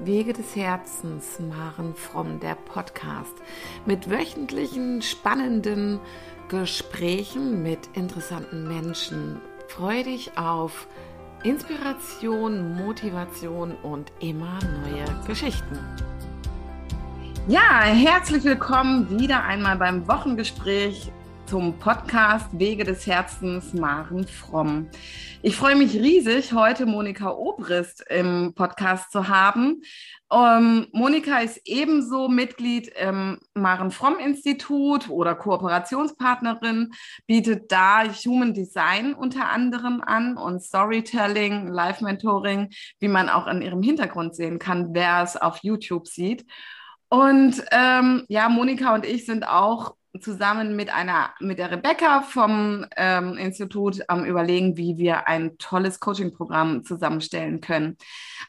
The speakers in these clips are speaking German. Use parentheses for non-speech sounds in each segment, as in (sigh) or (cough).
Wege des Herzens, Maren Fromm, der Podcast mit wöchentlichen spannenden Gesprächen mit interessanten Menschen. Freue dich auf Inspiration, Motivation und immer neue Geschichten. Ja, herzlich willkommen wieder einmal beim Wochengespräch zum Podcast Wege des Herzens Maren Fromm. Ich freue mich riesig, heute Monika Obrist im Podcast zu haben. Ähm, Monika ist ebenso Mitglied im Maren Fromm Institut oder Kooperationspartnerin, bietet da Human Design unter anderem an und Storytelling, Live Mentoring, wie man auch in ihrem Hintergrund sehen kann, wer es auf YouTube sieht. Und ähm, ja, Monika und ich sind auch zusammen mit einer, mit der Rebecca vom ähm, Institut am überlegen, wie wir ein tolles Coaching-Programm zusammenstellen können.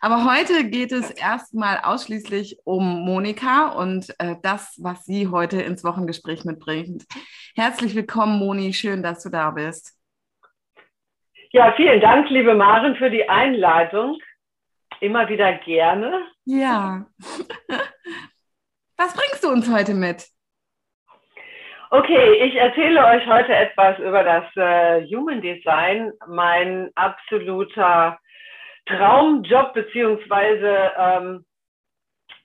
Aber heute geht es erstmal ausschließlich um Monika und äh, das, was sie heute ins Wochengespräch mitbringt. Herzlich willkommen, Moni. Schön, dass du da bist. Ja, vielen Dank, liebe Maren, für die Einladung. Immer wieder gerne. Ja. (laughs) Was bringst du uns heute mit? Okay, ich erzähle euch heute etwas über das äh, Human Design, mein absoluter Traumjob beziehungsweise ähm,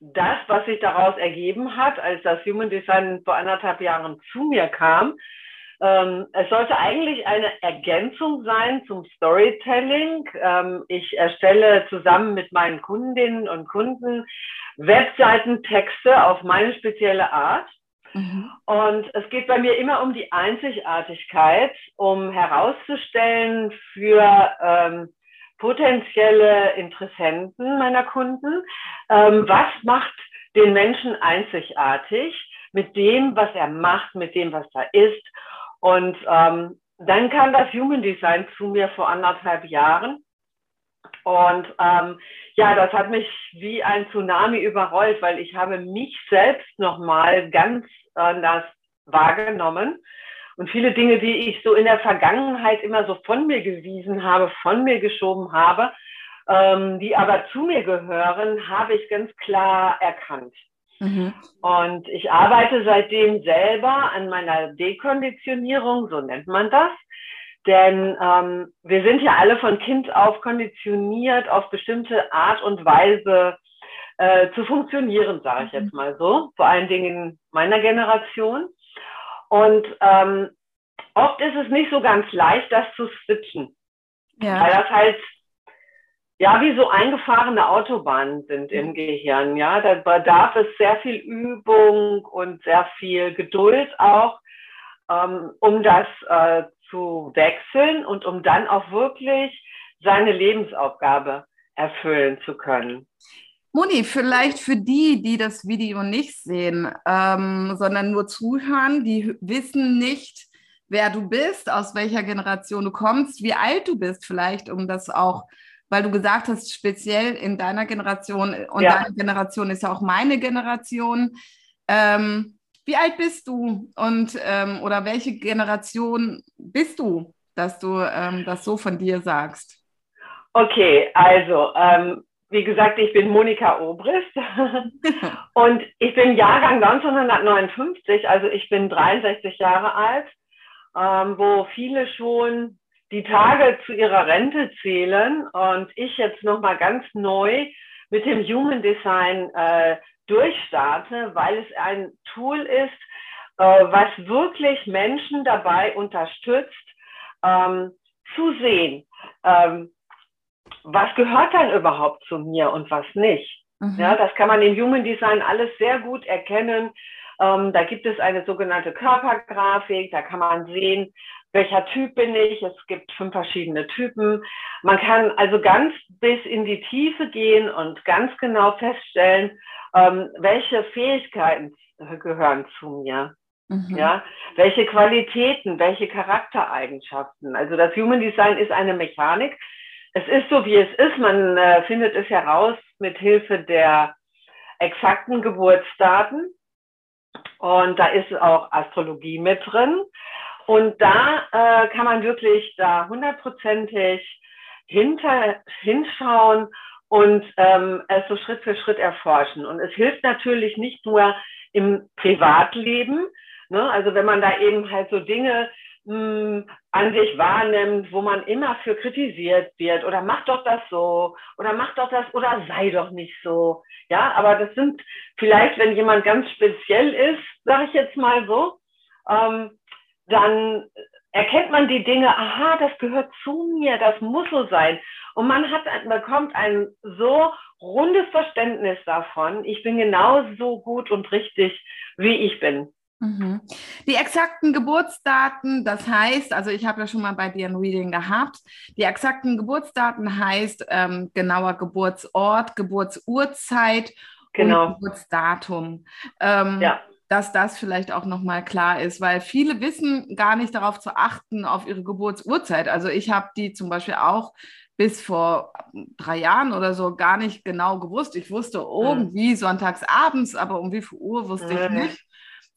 das, was sich daraus ergeben hat, als das Human Design vor anderthalb Jahren zu mir kam. Ähm, es sollte eigentlich eine Ergänzung sein zum Storytelling. Ähm, ich erstelle zusammen mit meinen Kundinnen und Kunden Webseitentexte auf meine spezielle Art. Mhm. Und es geht bei mir immer um die Einzigartigkeit, um herauszustellen für ähm, potenzielle Interessenten meiner Kunden, ähm, was macht den Menschen einzigartig mit dem, was er macht, mit dem, was er ist. Und ähm, dann kam das Human Design zu mir vor anderthalb Jahren. Und ähm, ja, das hat mich wie ein Tsunami überrollt, weil ich habe mich selbst nochmal ganz anders wahrgenommen. Und viele Dinge, die ich so in der Vergangenheit immer so von mir gewiesen habe, von mir geschoben habe, ähm, die aber zu mir gehören, habe ich ganz klar erkannt. Mhm. Und ich arbeite seitdem selber an meiner Dekonditionierung, so nennt man das. Denn ähm, wir sind ja alle von Kind auf konditioniert, auf bestimmte Art und Weise äh, zu funktionieren, sage ich jetzt mhm. mal so, vor allen Dingen in meiner Generation. Und ähm, oft ist es nicht so ganz leicht, das zu switchen. Ja. Weil das halt ja wie so eingefahrene Autobahnen sind im mhm. Gehirn. Ja, da bedarf es sehr viel Übung und sehr viel Geduld auch, ähm, um das äh, zu wechseln und um dann auch wirklich seine Lebensaufgabe erfüllen zu können. Moni, vielleicht für die, die das Video nicht sehen, ähm, sondern nur zuhören, die wissen nicht, wer du bist, aus welcher Generation du kommst, wie alt du bist vielleicht, um das auch, weil du gesagt hast, speziell in deiner Generation und ja. deine Generation ist ja auch meine Generation. Ähm, wie alt bist du und ähm, oder welche Generation bist du, dass du ähm, das so von dir sagst? Okay, also ähm, wie gesagt, ich bin Monika Obrist. (laughs) Und ich bin Jahrgang 1959, also ich bin 63 Jahre alt, ähm, wo viele schon die Tage zu ihrer Rente zählen und ich jetzt nochmal ganz neu mit dem Human Design äh, durchstarte, weil es ein Tool ist, äh, was wirklich Menschen dabei unterstützt, ähm, zu sehen, ähm, was gehört dann überhaupt zu mir und was nicht. Mhm. Ja, das kann man im Human Design alles sehr gut erkennen. Ähm, da gibt es eine sogenannte Körpergrafik, da kann man sehen, welcher Typ bin ich. Es gibt fünf verschiedene Typen. Man kann also ganz bis in die Tiefe gehen und ganz genau feststellen, ähm, welche Fähigkeiten gehören zu mir. Mhm. Ja, welche Qualitäten, welche Charaktereigenschaften. Also das Human Design ist eine Mechanik, es ist so, wie es ist. Man äh, findet es heraus mit Hilfe der exakten Geburtsdaten. Und da ist auch Astrologie mit drin. Und da äh, kann man wirklich da hundertprozentig hinter, hinschauen und ähm, es so Schritt für Schritt erforschen. Und es hilft natürlich nicht nur im Privatleben, ne? also wenn man da eben halt so Dinge mh, an sich wahrnimmt, wo man immer für kritisiert wird oder mach doch das so oder mach doch das oder sei doch nicht so. Ja, aber das sind vielleicht, wenn jemand ganz speziell ist, sage ich jetzt mal so, ähm, dann erkennt man die Dinge, aha, das gehört zu mir, das muss so sein. Und man hat, bekommt ein so rundes Verständnis davon, ich bin genauso gut und richtig, wie ich bin. Mhm. Die exakten Geburtsdaten, das heißt, also ich habe ja schon mal bei dir ein Reading gehabt, die exakten Geburtsdaten heißt ähm, genauer Geburtsort, Geburtsurzeit genau. und Geburtsdatum. Ähm, ja dass das vielleicht auch nochmal klar ist, weil viele wissen gar nicht darauf zu achten, auf ihre Geburtsurzeit. Also ich habe die zum Beispiel auch bis vor drei Jahren oder so gar nicht genau gewusst. Ich wusste hm. irgendwie sonntags abends, aber um wie viel Uhr wusste ich hm. nicht.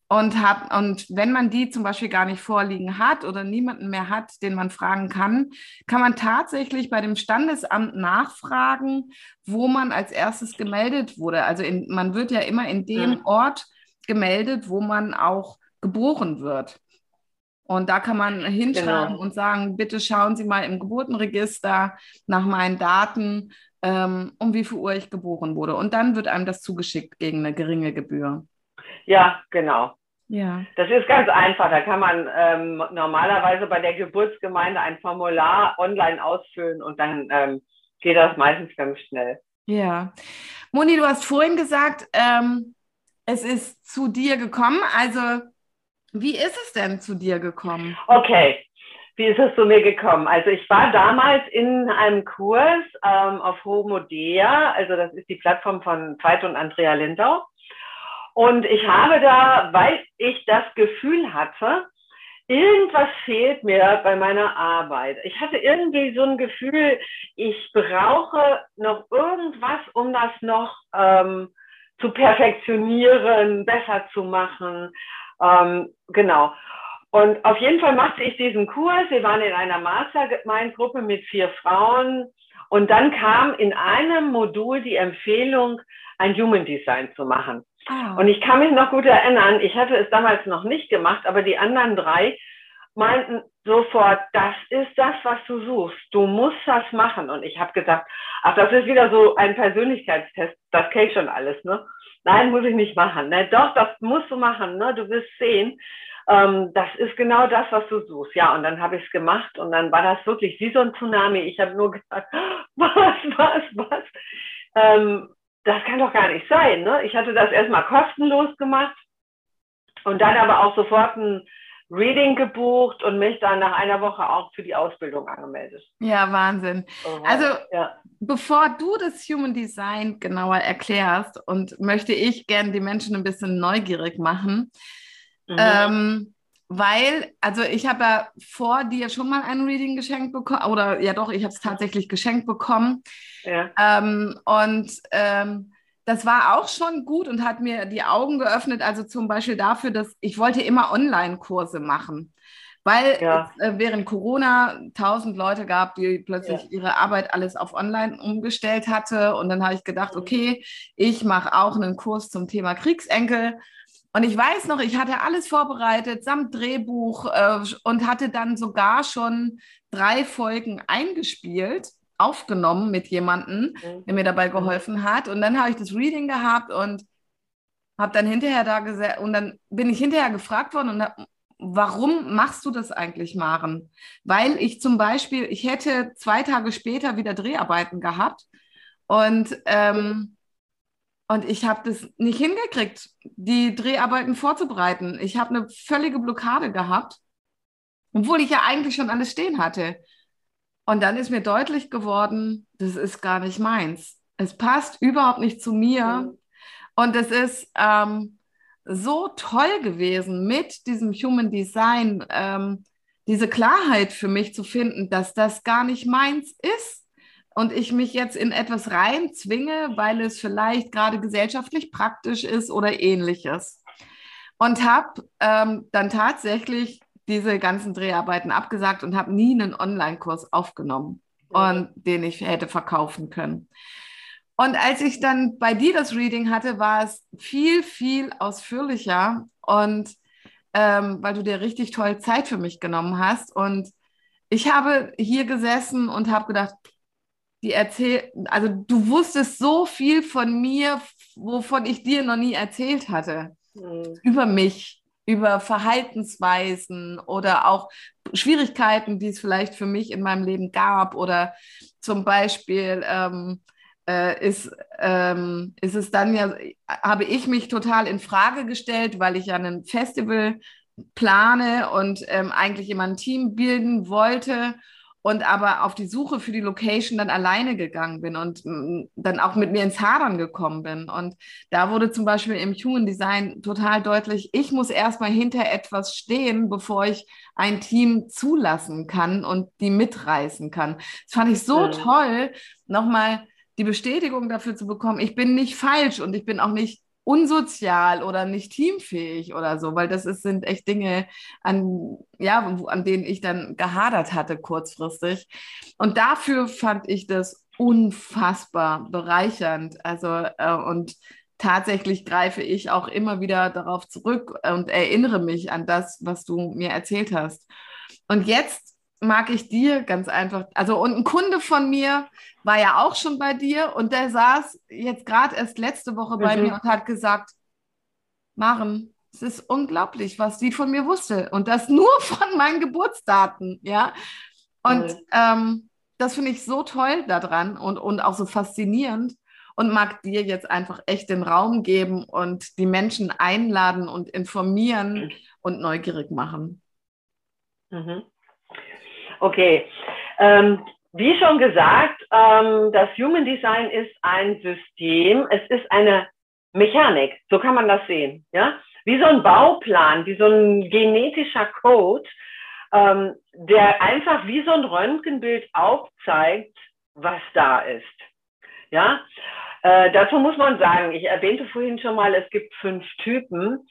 Und, hab, und wenn man die zum Beispiel gar nicht vorliegen hat oder niemanden mehr hat, den man fragen kann, kann man tatsächlich bei dem Standesamt nachfragen, wo man als erstes gemeldet wurde. Also in, man wird ja immer in dem ja. Ort gemeldet, wo man auch geboren wird. Und da kann man hinschreiben genau. und sagen, bitte schauen Sie mal im Geburtenregister nach meinen Daten, ähm, um wie viel Uhr ich geboren wurde. Und dann wird einem das zugeschickt gegen eine geringe Gebühr. Ja, genau. Ja. Das ist ganz einfach. Da kann man ähm, normalerweise bei der Geburtsgemeinde ein Formular online ausfüllen und dann ähm, geht das meistens ganz schnell. Ja. Moni, du hast vorhin gesagt, ähm, es ist zu dir gekommen. Also, wie ist es denn zu dir gekommen? Okay, wie ist es zu mir gekommen? Also ich war damals in einem Kurs ähm, auf Homodea, also das ist die Plattform von Veit und Andrea Lindau. Und ich habe da, weil ich das Gefühl hatte, irgendwas fehlt mir bei meiner Arbeit. Ich hatte irgendwie so ein Gefühl, ich brauche noch irgendwas, um das noch ähm, zu perfektionieren, besser zu machen. Ähm, genau. Und auf jeden Fall machte ich diesen Kurs. Wir waren in einer Mastermind-Gruppe mit vier Frauen. Und dann kam in einem Modul die Empfehlung, ein Human Design zu machen. Oh. Und ich kann mich noch gut erinnern, ich hatte es damals noch nicht gemacht, aber die anderen drei meinten sofort, das ist das, was du suchst. Du musst das machen. Und ich habe gesagt, ach, das ist wieder so ein Persönlichkeitstest. Das kenne ich schon alles, ne? Nein, muss ich nicht machen. Ne? Doch, das musst du machen. Ne? Du wirst sehen. Ähm, das ist genau das, was du suchst. Ja, und dann habe ich es gemacht und dann war das wirklich wie so ein Tsunami. Ich habe nur gesagt, (laughs) was, was, was? Ähm, das kann doch gar nicht sein. Ne? Ich hatte das erstmal kostenlos gemacht und dann aber auch sofort ein Reading gebucht und mich dann nach einer Woche auch für die Ausbildung angemeldet. Ja, Wahnsinn. Also, ja. bevor du das Human Design genauer erklärst und möchte ich gerne die Menschen ein bisschen neugierig machen, mhm. ähm, weil, also ich habe ja vor dir schon mal ein Reading geschenkt bekommen, oder ja doch, ich habe es tatsächlich geschenkt bekommen. Ja. Ähm, und ähm, das war auch schon gut und hat mir die Augen geöffnet. Also zum Beispiel dafür, dass ich wollte immer Online-Kurse machen, weil ja. es äh, während Corona tausend Leute gab, die plötzlich ja. ihre Arbeit alles auf Online umgestellt hatte. Und dann habe ich gedacht, mhm. okay, ich mache auch einen Kurs zum Thema Kriegsenkel. Und ich weiß noch, ich hatte alles vorbereitet, samt Drehbuch äh, und hatte dann sogar schon drei Folgen eingespielt aufgenommen mit jemandem, mhm. der mir dabei geholfen hat. Und dann habe ich das Reading gehabt und habe dann hinterher da gesessen und dann bin ich hinterher gefragt worden und hab, warum machst du das eigentlich, Maren? Weil ich zum Beispiel, ich hätte zwei Tage später wieder Dreharbeiten gehabt und ähm, und ich habe das nicht hingekriegt, die Dreharbeiten vorzubereiten. Ich habe eine völlige Blockade gehabt, obwohl ich ja eigentlich schon alles stehen hatte. Und dann ist mir deutlich geworden, das ist gar nicht meins. Es passt überhaupt nicht zu mir. Und es ist ähm, so toll gewesen, mit diesem Human Design ähm, diese Klarheit für mich zu finden, dass das gar nicht meins ist. Und ich mich jetzt in etwas reinzwinge, weil es vielleicht gerade gesellschaftlich praktisch ist oder ähnliches. Und habe ähm, dann tatsächlich diese ganzen Dreharbeiten abgesagt und habe nie einen Online-Kurs aufgenommen, und den ich hätte verkaufen können. Und als ich dann bei dir das Reading hatte, war es viel, viel ausführlicher und ähm, weil du dir richtig toll Zeit für mich genommen hast. Und ich habe hier gesessen und habe gedacht, die erzählt, also du wusstest so viel von mir, wovon ich dir noch nie erzählt hatte. Mhm. Über mich, über Verhaltensweisen oder auch Schwierigkeiten, die es vielleicht für mich in meinem Leben gab. Oder zum Beispiel ähm, äh, ist, ähm, ist es dann ja, habe ich mich total in Frage gestellt, weil ich ja ein Festival plane und ähm, eigentlich immer ein Team bilden wollte und aber auf die Suche für die Location dann alleine gegangen bin und mm, dann auch mit mir ins Hadern gekommen bin. Und da wurde zum Beispiel im Human Design total deutlich, ich muss erstmal hinter etwas stehen, bevor ich ein Team zulassen kann und die mitreißen kann. Das fand ich so mhm. toll, nochmal die Bestätigung dafür zu bekommen, ich bin nicht falsch und ich bin auch nicht unsozial oder nicht teamfähig oder so, weil das ist, sind echt Dinge, an, ja, an denen ich dann gehadert hatte kurzfristig. Und dafür fand ich das unfassbar bereichernd. Also, äh, und tatsächlich greife ich auch immer wieder darauf zurück und erinnere mich an das, was du mir erzählt hast. Und jetzt mag ich dir ganz einfach. Also, und ein Kunde von mir war ja auch schon bei dir und der saß jetzt gerade erst letzte Woche bei mhm. mir und hat gesagt: Maren, es ist unglaublich, was sie von mir wusste. Und das nur (laughs) von meinen Geburtsdaten, ja. Und mhm. ähm, das finde ich so toll daran und, und auch so faszinierend und mag dir jetzt einfach echt den Raum geben und die Menschen einladen und informieren mhm. und neugierig machen. Mhm. Okay. Ähm, wie schon gesagt, ähm, das Human Design ist ein System, es ist eine Mechanik, so kann man das sehen. Ja? Wie so ein Bauplan, wie so ein genetischer Code, ähm, der einfach wie so ein Röntgenbild aufzeigt, was da ist. Ja, äh, dazu muss man sagen, ich erwähnte vorhin schon mal, es gibt fünf Typen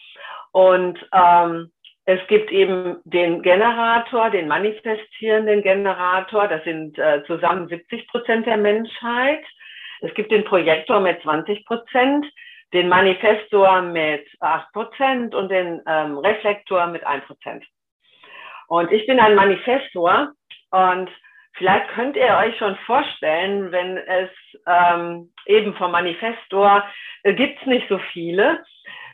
und ähm, es gibt eben den Generator, den manifestierenden Generator, das sind äh, zusammen 70 Prozent der Menschheit. Es gibt den Projektor mit 20 Prozent, den Manifestor mit 8 Prozent und den ähm, Reflektor mit 1 Prozent. Und ich bin ein Manifestor und vielleicht könnt ihr euch schon vorstellen, wenn es ähm, eben vom Manifestor äh, gibt es nicht so viele,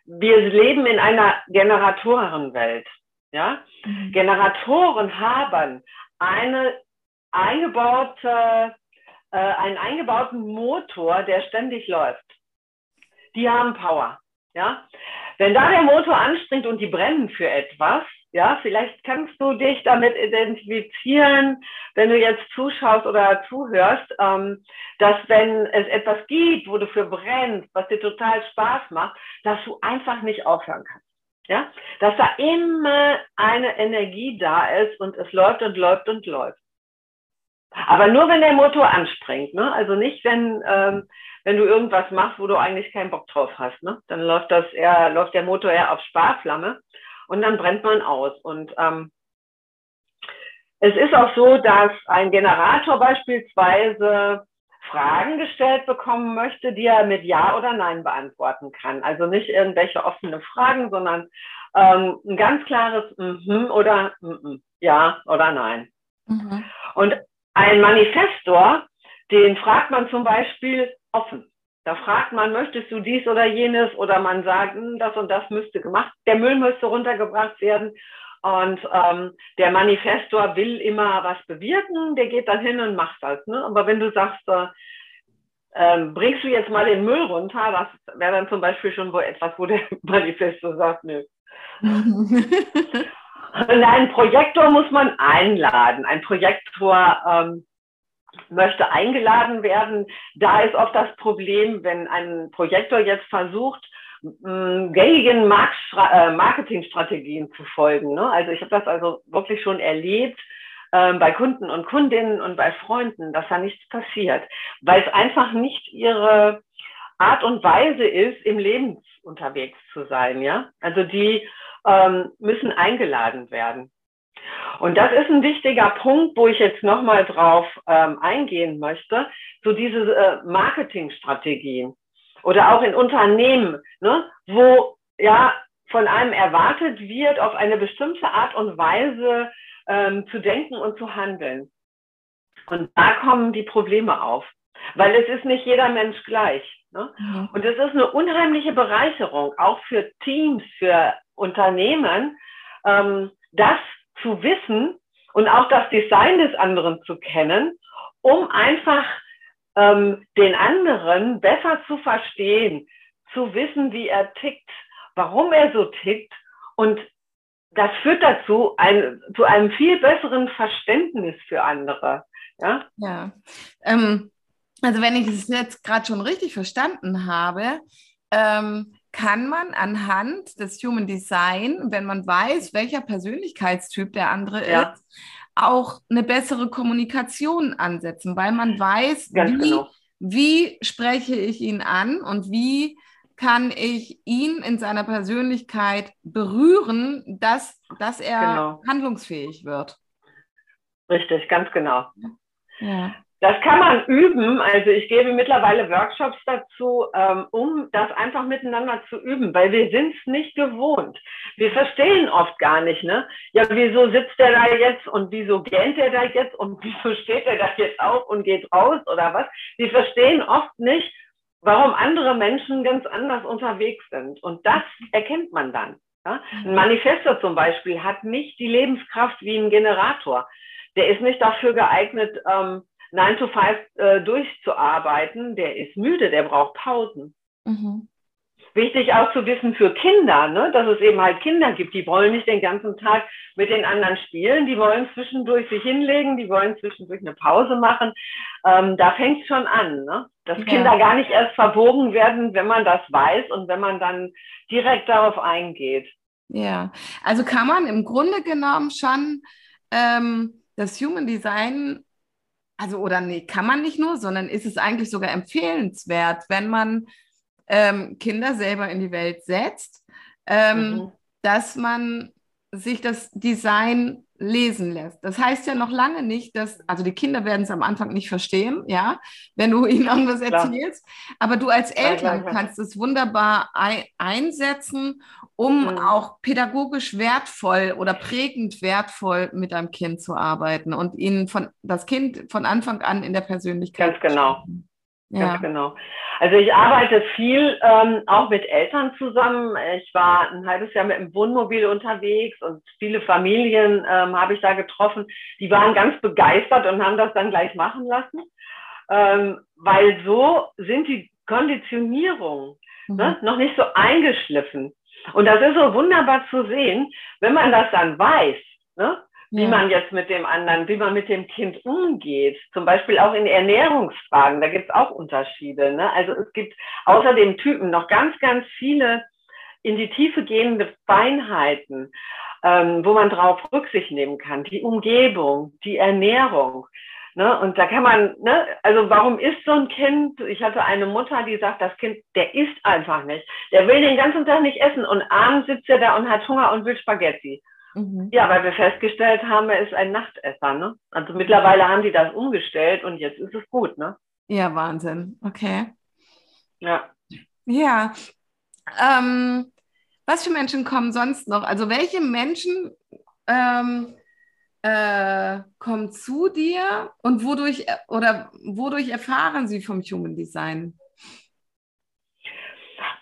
wir leben in einer Generatorenwelt. Ja? Mhm. Generatoren haben eine eingebaute, äh, einen eingebauten Motor, der ständig läuft. Die haben Power. Ja? Wenn da der Motor anspringt und die brennen für etwas, ja, vielleicht kannst du dich damit identifizieren, wenn du jetzt zuschaust oder zuhörst, ähm, dass wenn es etwas gibt, wo du für brennst, was dir total Spaß macht, dass du einfach nicht aufhören kannst. Ja, dass da immer eine Energie da ist und es läuft und läuft und läuft. Aber nur wenn der Motor anspringt, ne? Also nicht, wenn, ähm, wenn du irgendwas machst, wo du eigentlich keinen Bock drauf hast, ne? Dann läuft das eher, läuft der Motor eher auf Sparflamme und dann brennt man aus. Und ähm, es ist auch so, dass ein Generator beispielsweise Fragen gestellt bekommen möchte, die er mit Ja oder Nein beantworten kann. Also nicht irgendwelche offene Fragen, sondern ähm, ein ganz klares mhm oder mhm, Ja oder Nein. Mhm. Und ein Manifestor, den fragt man zum Beispiel offen. Da fragt man, möchtest du dies oder jenes? Oder man sagt, hm, das und das müsste gemacht, der Müll müsste runtergebracht werden. Und ähm, der Manifestor will immer was bewirken, der geht dann hin und macht das. Ne? Aber wenn du sagst, äh, äh, bringst du jetzt mal den Müll runter, das wäre dann zum Beispiel schon wo etwas, wo der (laughs) Manifestor sagt, nö. (laughs) Und einen Projektor muss man einladen. Ein Projektor ähm, möchte eingeladen werden. Da ist oft das Problem, wenn ein Projektor jetzt versucht, gängigen äh, Marketingstrategien zu folgen. Ne? Also ich habe das also wirklich schon erlebt äh, bei Kunden und Kundinnen und bei Freunden, dass da nichts passiert, weil es einfach nicht ihre Art und Weise ist, im Leben unterwegs zu sein. Ja, also die ähm, müssen eingeladen werden. Und das ist ein wichtiger Punkt, wo ich jetzt nochmal drauf ähm, eingehen möchte. So diese äh, Marketingstrategien oder auch in Unternehmen, ne, wo ja von einem erwartet wird, auf eine bestimmte Art und Weise ähm, zu denken und zu handeln. Und da kommen die Probleme auf, weil es ist nicht jeder Mensch gleich. Ne? Mhm. Und es ist eine unheimliche Bereicherung, auch für Teams, für Unternehmen, ähm, das zu wissen und auch das Design des anderen zu kennen, um einfach ähm, den anderen besser zu verstehen, zu wissen, wie er tickt, warum er so tickt und das führt dazu ein, zu einem viel besseren Verständnis für andere. Ja. ja. Ähm, also wenn ich es jetzt gerade schon richtig verstanden habe, ähm, kann man anhand des Human Design, wenn man weiß, welcher Persönlichkeitstyp der andere ja. ist, auch eine bessere Kommunikation ansetzen, weil man weiß, wie, genau. wie spreche ich ihn an und wie kann ich ihn in seiner Persönlichkeit berühren, dass, dass er genau. handlungsfähig wird. Richtig, ganz genau. Ja. Das kann man üben. Also ich gebe mittlerweile Workshops dazu, ähm, um das einfach miteinander zu üben, weil wir sind es nicht gewohnt. Wir verstehen oft gar nicht, ne? Ja, wieso sitzt der da jetzt und wieso gähnt der da jetzt und (laughs) wieso steht der da jetzt auf und geht raus oder was? Wir verstehen oft nicht, warum andere Menschen ganz anders unterwegs sind. Und das erkennt man dann. Ja? Ein Manifestor zum Beispiel hat nicht die Lebenskraft wie ein Generator. Der ist nicht dafür geeignet, ähm, 9 to 5 äh, durchzuarbeiten, der ist müde, der braucht Pausen. Mhm. Wichtig auch zu wissen für Kinder, ne, dass es eben halt Kinder gibt, die wollen nicht den ganzen Tag mit den anderen spielen, die wollen zwischendurch sich hinlegen, die wollen zwischendurch eine Pause machen. Ähm, da fängt es schon an, ne? dass ja. Kinder gar nicht erst verbogen werden, wenn man das weiß und wenn man dann direkt darauf eingeht. Ja, also kann man im Grunde genommen schon ähm, das Human Design also oder nee, kann man nicht nur, sondern ist es eigentlich sogar empfehlenswert, wenn man ähm, Kinder selber in die Welt setzt, ähm, mhm. dass man sich das Design lesen lässt. Das heißt ja noch lange nicht, dass, also die Kinder werden es am Anfang nicht verstehen, ja, wenn du (laughs) ihnen irgendwas erzählst, Klar. aber du als Eltern kannst es wunderbar einsetzen, um mhm. auch pädagogisch wertvoll oder prägend wertvoll mit deinem Kind zu arbeiten und ihnen von das Kind von Anfang an in der Persönlichkeit. Ganz genau. Ja. Ganz genau. Also ich arbeite viel ähm, auch mit Eltern zusammen. Ich war ein halbes Jahr mit dem Wohnmobil unterwegs und viele Familien ähm, habe ich da getroffen. Die waren ganz begeistert und haben das dann gleich machen lassen, ähm, weil so sind die Konditionierungen mhm. ne, noch nicht so eingeschliffen. Und das ist so wunderbar zu sehen, wenn man das dann weiß. Ne? Wie ja. man jetzt mit dem anderen, wie man mit dem Kind umgeht. Zum Beispiel auch in Ernährungsfragen, da gibt es auch Unterschiede. Ne? Also es gibt außer dem Typen noch ganz, ganz viele in die Tiefe gehende Feinheiten, ähm, wo man drauf Rücksicht nehmen kann. Die Umgebung, die Ernährung. Ne? Und da kann man, ne? also warum isst so ein Kind? Ich hatte eine Mutter, die sagt, das Kind, der isst einfach nicht. Der will den ganzen Tag nicht essen und abends sitzt er da und hat Hunger und will Spaghetti. Mhm. Ja, weil wir festgestellt haben, er ist ein Nachtesser. Ne? Also mittlerweile haben die das umgestellt und jetzt ist es gut. Ne? Ja, Wahnsinn. Okay. Ja. Ja. Ähm, was für Menschen kommen sonst noch? Also welche Menschen ähm, äh, kommen zu dir und wodurch oder wodurch erfahren sie vom Human Design?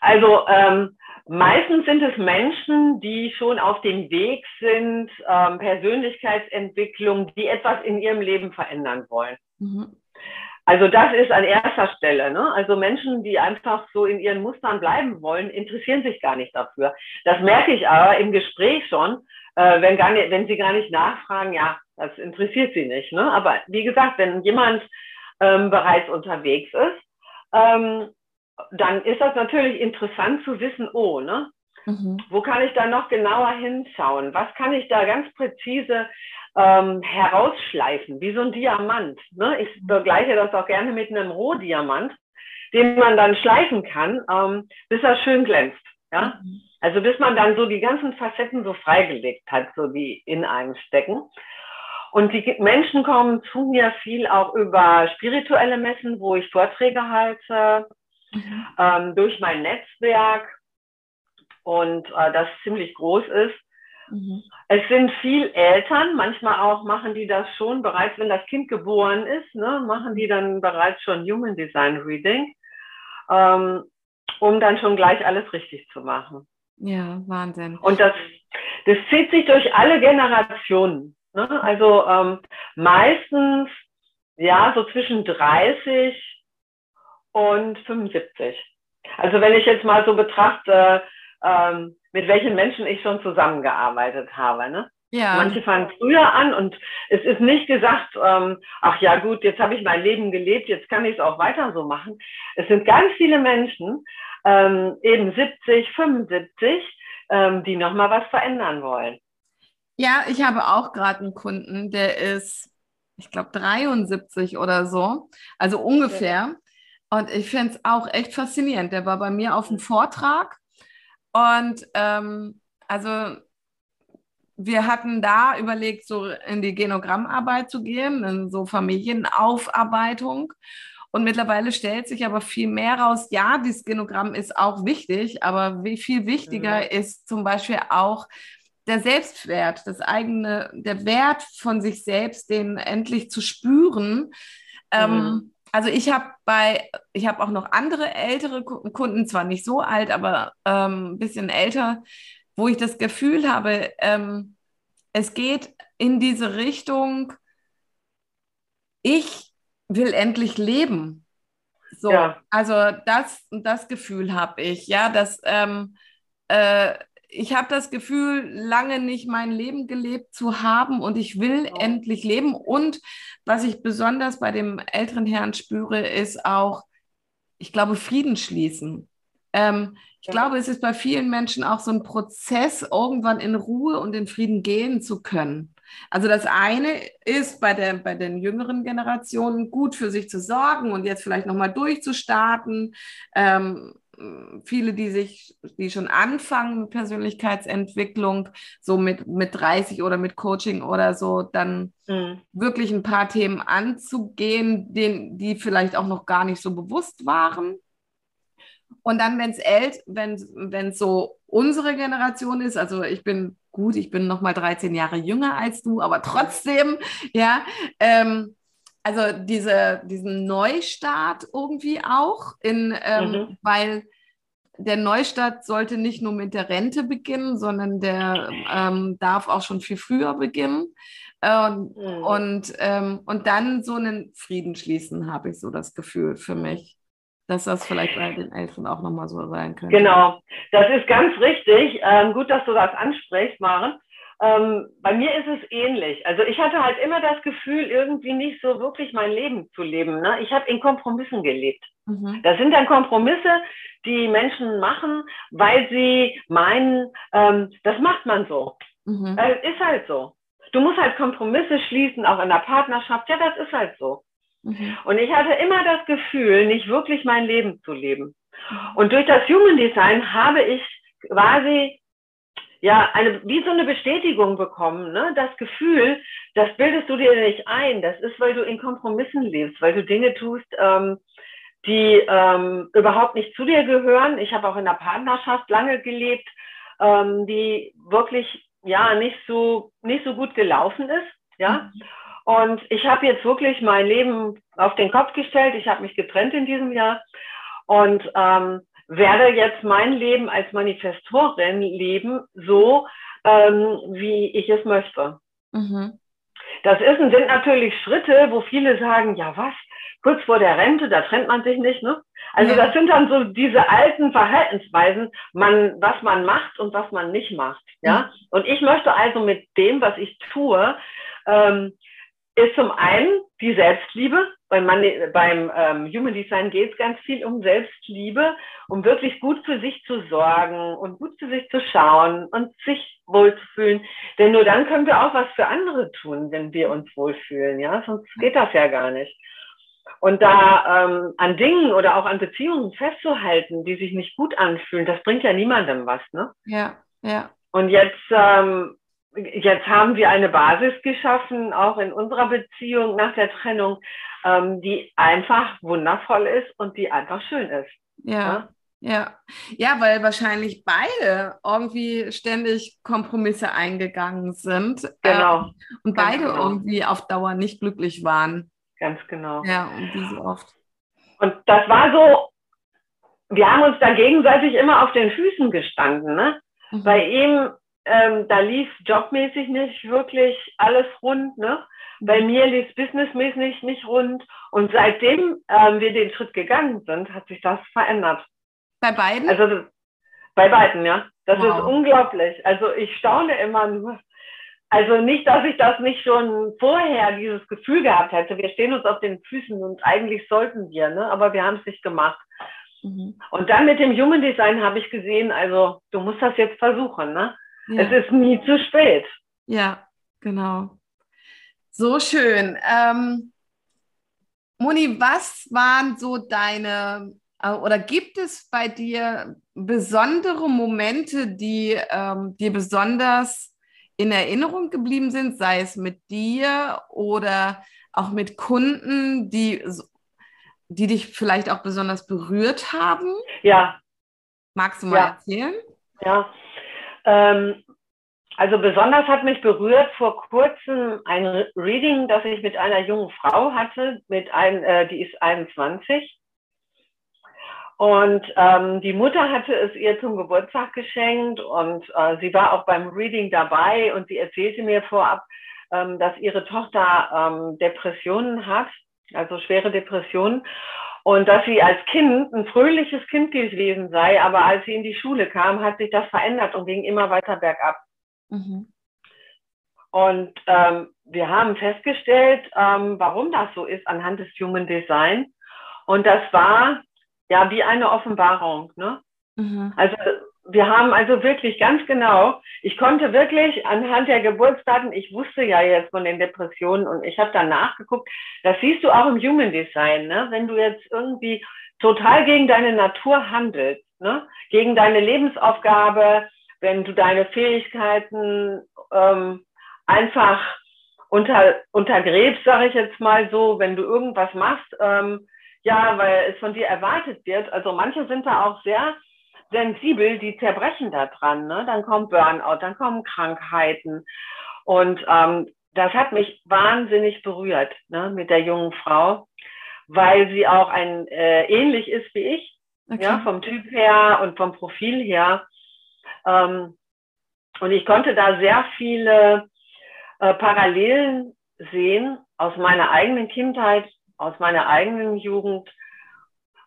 Also ähm, Meistens sind es Menschen, die schon auf dem Weg sind, ähm, Persönlichkeitsentwicklung, die etwas in ihrem Leben verändern wollen. Mhm. Also das ist an erster Stelle. Ne? Also Menschen, die einfach so in ihren Mustern bleiben wollen, interessieren sich gar nicht dafür. Das merke ich aber im Gespräch schon, äh, wenn, gar nicht, wenn sie gar nicht nachfragen, ja, das interessiert sie nicht. Ne? Aber wie gesagt, wenn jemand ähm, bereits unterwegs ist, ähm, dann ist das natürlich interessant zu wissen, oh, ne? Mhm. Wo kann ich da noch genauer hinschauen? Was kann ich da ganz präzise ähm, herausschleifen, wie so ein Diamant? Ne? Ich begleiche das auch gerne mit einem Rohdiamant, den man dann schleifen kann, ähm, bis er schön glänzt. Ja? Mhm. Also bis man dann so die ganzen Facetten so freigelegt hat, so die in einem stecken. Und die Menschen kommen zu mir viel auch über spirituelle Messen, wo ich Vorträge halte, mhm. ähm, durch mein Netzwerk und äh, das ziemlich groß ist. Mhm. Es sind viel Eltern, manchmal auch machen die das schon bereits, wenn das Kind geboren ist, ne, machen die dann bereits schon Human Design Reading, ähm, um dann schon gleich alles richtig zu machen. Ja, Wahnsinn. Und das, das zieht sich durch alle Generationen. Ne? Also ähm, meistens ja so zwischen 30 und 75. Also wenn ich jetzt mal so betrachte, ähm, mit welchen Menschen ich schon zusammengearbeitet habe. Ne? Ja. Manche fangen früher an und es ist nicht gesagt, ähm, ach ja gut, jetzt habe ich mein Leben gelebt, jetzt kann ich es auch weiter so machen. Es sind ganz viele Menschen, ähm, eben 70, 75, ähm, die nochmal was verändern wollen. Ja, ich habe auch gerade einen Kunden, der ist, ich glaube, 73 oder so, also ungefähr. Ja. Und ich finde es auch echt faszinierend. Der war bei mir auf dem Vortrag und ähm, also wir hatten da überlegt, so in die Genogrammarbeit zu gehen, in so Familienaufarbeitung. Und mittlerweile stellt sich aber viel mehr raus, ja, dieses Genogramm ist auch wichtig, aber wie viel wichtiger mhm. ist zum Beispiel auch der Selbstwert, das eigene, der Wert von sich selbst, den endlich zu spüren. Ähm, mhm. Ähm, also ich habe bei, ich habe auch noch andere ältere Kunden, zwar nicht so alt, aber ähm, ein bisschen älter, wo ich das Gefühl habe, ähm, es geht in diese Richtung, ich will endlich leben. So, ja. also das, das Gefühl habe ich, ja, dass ähm, äh, ich habe das Gefühl, lange nicht mein Leben gelebt zu haben und ich will oh. endlich leben. Und was ich besonders bei dem älteren Herrn spüre, ist auch, ich glaube, Frieden schließen. Ähm, ich ja. glaube, es ist bei vielen Menschen auch so ein Prozess, irgendwann in Ruhe und in Frieden gehen zu können. Also das eine ist bei, der, bei den jüngeren Generationen gut für sich zu sorgen und jetzt vielleicht nochmal durchzustarten. Ähm, viele, die sich, die schon anfangen mit Persönlichkeitsentwicklung, so mit, mit 30 oder mit Coaching oder so, dann mhm. wirklich ein paar Themen anzugehen, den, die vielleicht auch noch gar nicht so bewusst waren. Und dann, wenn es ält, wenn es so unsere Generation ist, also ich bin gut, ich bin noch mal 13 Jahre jünger als du, aber trotzdem, ja, ähm, also diese, diesen Neustart irgendwie auch, in, ähm, mhm. weil der Neustart sollte nicht nur mit der Rente beginnen, sondern der ähm, darf auch schon viel früher beginnen. Ähm, mhm. und, ähm, und dann so einen Frieden schließen, habe ich so das Gefühl für mich, dass das vielleicht bei den Eltern auch nochmal so sein könnte. Genau, das ist ganz richtig. Ähm, gut, dass du das ansprichst, Maren. Ähm, bei mir ist es ähnlich. Also ich hatte halt immer das Gefühl, irgendwie nicht so wirklich mein Leben zu leben. Ne? Ich habe in Kompromissen gelebt. Mhm. Das sind dann Kompromisse, die Menschen machen, weil sie meinen, ähm, das macht man so. Mhm. Äh, ist halt so. Du musst halt Kompromisse schließen, auch in der Partnerschaft. Ja, das ist halt so. Mhm. Und ich hatte immer das Gefühl, nicht wirklich mein Leben zu leben. Und durch das Human Design habe ich quasi ja, eine, wie so eine Bestätigung bekommen, ne? Das Gefühl, das bildest du dir nicht ein. Das ist, weil du in Kompromissen lebst, weil du Dinge tust, ähm, die ähm, überhaupt nicht zu dir gehören. Ich habe auch in der Partnerschaft lange gelebt, ähm, die wirklich ja nicht so nicht so gut gelaufen ist, ja. Und ich habe jetzt wirklich mein Leben auf den Kopf gestellt. Ich habe mich getrennt in diesem Jahr und ähm, werde jetzt mein Leben als Manifestorin leben, so ähm, wie ich es möchte. Mhm. Das ist, sind natürlich Schritte, wo viele sagen, ja was, kurz vor der Rente, da trennt man sich nicht, ne? Also ja. das sind dann so diese alten Verhaltensweisen, man, was man macht und was man nicht macht, ja? Mhm. Und ich möchte also mit dem, was ich tue, ähm, ist zum einen die Selbstliebe. Beim, Mann, beim ähm, Human Design geht es ganz viel um Selbstliebe, um wirklich gut für sich zu sorgen und gut für sich zu schauen und sich wohlzufühlen. Denn nur dann können wir auch was für andere tun, wenn wir uns wohlfühlen. Ja, sonst geht das ja gar nicht. Und da ähm, an Dingen oder auch an Beziehungen festzuhalten, die sich nicht gut anfühlen, das bringt ja niemandem was, ne? Ja, ja. Und jetzt ähm, jetzt haben wir eine Basis geschaffen, auch in unserer Beziehung nach der Trennung, ähm, die einfach wundervoll ist und die einfach schön ist. Ja. ja. Ja, ja, weil wahrscheinlich beide irgendwie ständig Kompromisse eingegangen sind. Genau. Äh, und beide genau. irgendwie auf Dauer nicht glücklich waren. Ganz genau. Ja, und wie so oft. Und das war so, wir haben uns da gegenseitig immer auf den Füßen gestanden. Ne? Mhm. Bei ihm, ähm, da lief jobmäßig nicht wirklich alles rund. Ne? Bei mhm. mir lief businessmäßig nicht rund. Und seitdem ähm, wir den Schritt gegangen sind, hat sich das verändert. Bei beiden? Also bei beiden, ja. Das wow. ist unglaublich. Also ich staune immer nur. Also nicht, dass ich das nicht schon vorher dieses Gefühl gehabt hätte. Wir stehen uns auf den Füßen und eigentlich sollten wir, ne? aber wir haben es nicht gemacht. Mhm. Und dann mit dem Human Design habe ich gesehen, also du musst das jetzt versuchen. Ne? Ja. Es ist nie zu spät. Ja, genau. So schön. Ähm, Moni, was waren so deine äh, oder gibt es bei dir besondere Momente, die ähm, dir besonders in Erinnerung geblieben sind, sei es mit dir oder auch mit Kunden, die, die dich vielleicht auch besonders berührt haben? Ja. Magst du mal ja. erzählen? Ja. Ähm, also besonders hat mich berührt vor kurzem ein Reading, das ich mit einer jungen Frau hatte, mit ein, äh, die ist 21 und ähm, die Mutter hatte es ihr zum Geburtstag geschenkt und äh, sie war auch beim Reading dabei und sie erzählte mir vorab, ähm, dass ihre Tochter ähm, Depressionen hat, also schwere Depressionen. Und dass sie als Kind ein fröhliches Kind gewesen sei, aber als sie in die Schule kam, hat sich das verändert und ging immer weiter bergab. Mhm. Und ähm, wir haben festgestellt, ähm, warum das so ist anhand des Human Design. Und das war ja, wie eine Offenbarung. Ne? Mhm. Also wir haben also wirklich ganz genau, ich konnte wirklich anhand der Geburtsdaten, ich wusste ja jetzt von den Depressionen und ich habe dann nachgeguckt, das siehst du auch im Human Design, ne? wenn du jetzt irgendwie total gegen deine Natur handelst, ne? gegen deine Lebensaufgabe, wenn du deine Fähigkeiten ähm, einfach unter, untergräbst, sage ich jetzt mal so, wenn du irgendwas machst, ähm, ja, weil es von dir erwartet wird. Also manche sind da auch sehr sensibel, die zerbrechen da dran. Ne? Dann kommt Burnout, dann kommen Krankheiten. Und ähm, das hat mich wahnsinnig berührt ne, mit der jungen Frau, weil sie auch ein äh, ähnlich ist wie ich, okay. ja, vom Typ her und vom Profil her. Ähm, und ich konnte da sehr viele äh, Parallelen sehen aus meiner eigenen Kindheit aus meiner eigenen Jugend.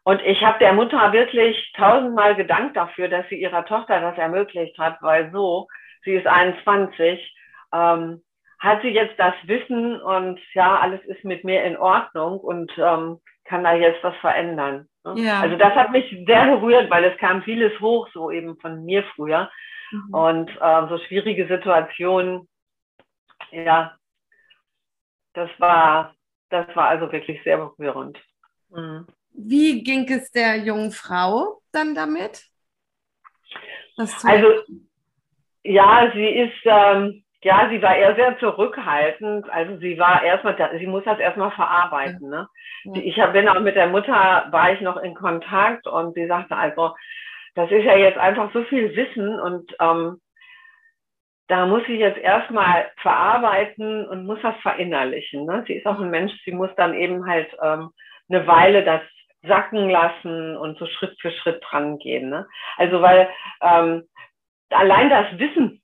Und ich habe der Mutter wirklich tausendmal gedankt dafür, dass sie ihrer Tochter das ermöglicht hat, weil so, sie ist 21, ähm, hat sie jetzt das Wissen und ja, alles ist mit mir in Ordnung und ähm, kann da jetzt was verändern. Ne? Ja. Also das hat mich sehr berührt, weil es kam vieles hoch, so eben von mir früher. Mhm. Und äh, so schwierige Situationen, ja, das war das war also wirklich sehr berührend. Mhm. Wie ging es der jungen Frau dann damit? also, ja, sie ist, ähm, ja, sie war eher sehr zurückhaltend. Also sie war erstmal, sie muss das erstmal verarbeiten. Ne? Ja. Ich bin auch mit der Mutter, war ich noch in Kontakt und sie sagte also, das ist ja jetzt einfach so viel Wissen und ähm, da muss ich jetzt erstmal verarbeiten und muss das verinnerlichen. Ne? Sie ist auch ein Mensch, sie muss dann eben halt ähm, eine Weile das sacken lassen und so Schritt für Schritt dran gehen. Ne? Also weil ähm, allein das Wissen,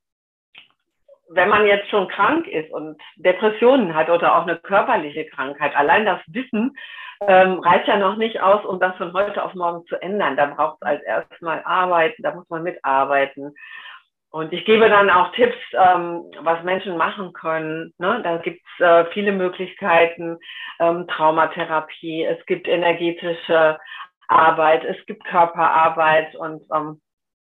wenn man jetzt schon krank ist und Depressionen hat oder auch eine körperliche Krankheit, allein das Wissen ähm, reicht ja noch nicht aus, um das von heute auf morgen zu ändern. Da braucht es als erstmal Arbeiten, da muss man mitarbeiten. Und ich gebe dann auch Tipps, ähm, was Menschen machen können. Ne? Da gibt es äh, viele Möglichkeiten, ähm, Traumatherapie, es gibt energetische Arbeit, es gibt Körperarbeit und ähm,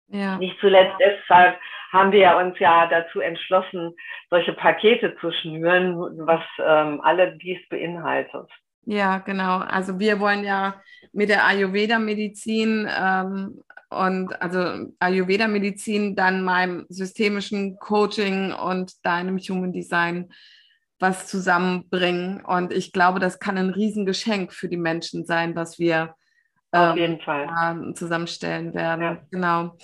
ja. nicht zuletzt deshalb haben wir uns ja dazu entschlossen, solche Pakete zu schnüren, was ähm, alle dies beinhaltet. Ja, genau. Also wir wollen ja mit der Ayurveda-Medizin ähm, und also Ayurveda-Medizin, dann meinem systemischen Coaching und deinem Human Design was zusammenbringen. Und ich glaube, das kann ein Riesengeschenk für die Menschen sein, was wir auf ähm, jeden Fall zusammenstellen werden. Ja. Genau.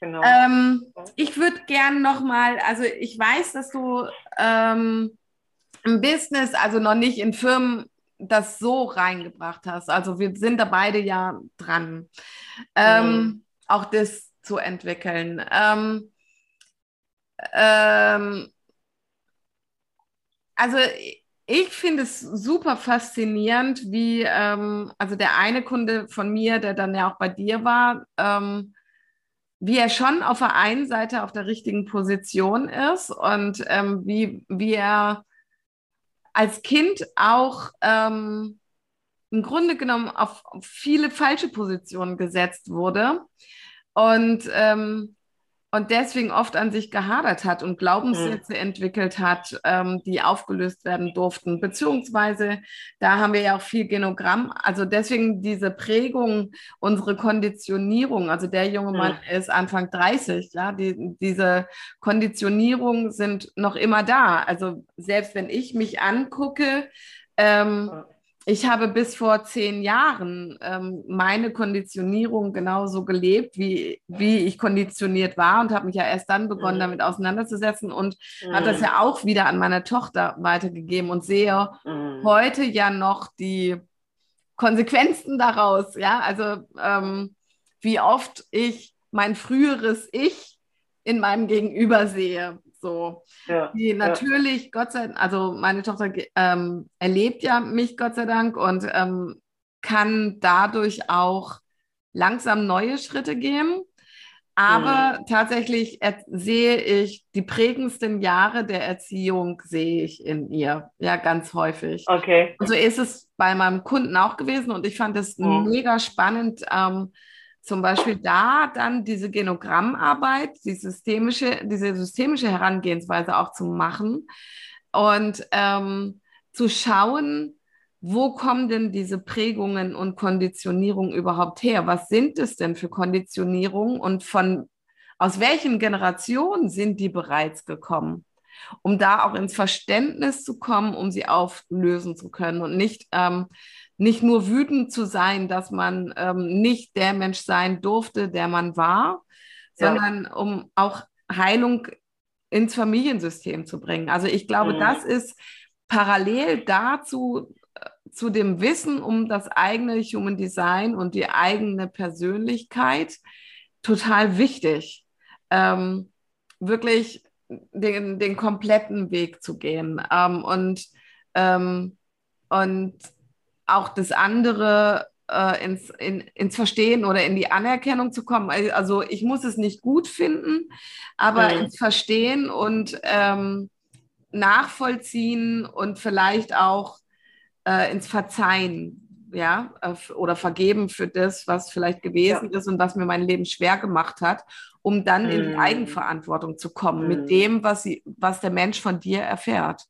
genau. Ähm, ich würde gern noch mal, also ich weiß, dass du ähm, im Business, also noch nicht in Firmen, das so reingebracht hast. Also wir sind da beide ja dran, ähm, mhm. auch das zu entwickeln. Ähm, ähm, also ich finde es super faszinierend, wie, ähm, also der eine Kunde von mir, der dann ja auch bei dir war, ähm, wie er schon auf der einen Seite auf der richtigen Position ist und ähm, wie, wie er als Kind auch ähm, im Grunde genommen auf, viele falsche Positionen gesetzt wurde. Und ähm, und deswegen oft an sich gehadert hat und Glaubenssätze mhm. entwickelt hat, ähm, die aufgelöst werden durften. Beziehungsweise, da haben wir ja auch viel Genogramm, also deswegen diese Prägung, unsere Konditionierung, also der junge Mann mhm. ist Anfang 30, ja, die, diese Konditionierungen sind noch immer da. Also selbst wenn ich mich angucke, ähm, mhm ich habe bis vor zehn Jahren ähm, meine Konditionierung genauso gelebt, wie, wie ich konditioniert war und habe mich ja erst dann begonnen, mhm. damit auseinanderzusetzen und mhm. habe das ja auch wieder an meine Tochter weitergegeben und sehe mhm. heute ja noch die Konsequenzen daraus. Ja, also ähm, wie oft ich mein früheres Ich in meinem Gegenüber sehe. So, ja, die natürlich, ja. Gott sei Dank, also meine Tochter ähm, erlebt ja mich Gott sei Dank und ähm, kann dadurch auch langsam neue Schritte gehen. Aber mhm. tatsächlich sehe ich die prägendsten Jahre der Erziehung sehe ich in ihr, ja, ganz häufig. Okay. Und so ist es bei meinem Kunden auch gewesen und ich fand es mhm. mega spannend, ähm, zum Beispiel da dann diese Genogrammarbeit, die systemische, diese systemische Herangehensweise auch zu machen und ähm, zu schauen, wo kommen denn diese Prägungen und Konditionierungen überhaupt her? Was sind es denn für Konditionierungen und von aus welchen Generationen sind die bereits gekommen? Um da auch ins Verständnis zu kommen, um sie auflösen zu können und nicht ähm, nicht nur wütend zu sein, dass man ähm, nicht der Mensch sein durfte, der man war, ja. sondern um auch Heilung ins Familiensystem zu bringen. Also ich glaube, mhm. das ist parallel dazu, äh, zu dem Wissen um das eigene Human Design und die eigene Persönlichkeit total wichtig, ähm, wirklich den, den kompletten Weg zu gehen. Ähm, und, ähm, und auch das andere äh, ins, in, ins Verstehen oder in die Anerkennung zu kommen. Also ich muss es nicht gut finden, aber mhm. ins Verstehen und ähm, nachvollziehen und vielleicht auch äh, ins Verzeihen ja, äh, oder vergeben für das, was vielleicht gewesen ja. ist und was mir mein Leben schwer gemacht hat, um dann mhm. in die mhm. Eigenverantwortung zu kommen mhm. mit dem, was, sie, was der Mensch von dir erfährt.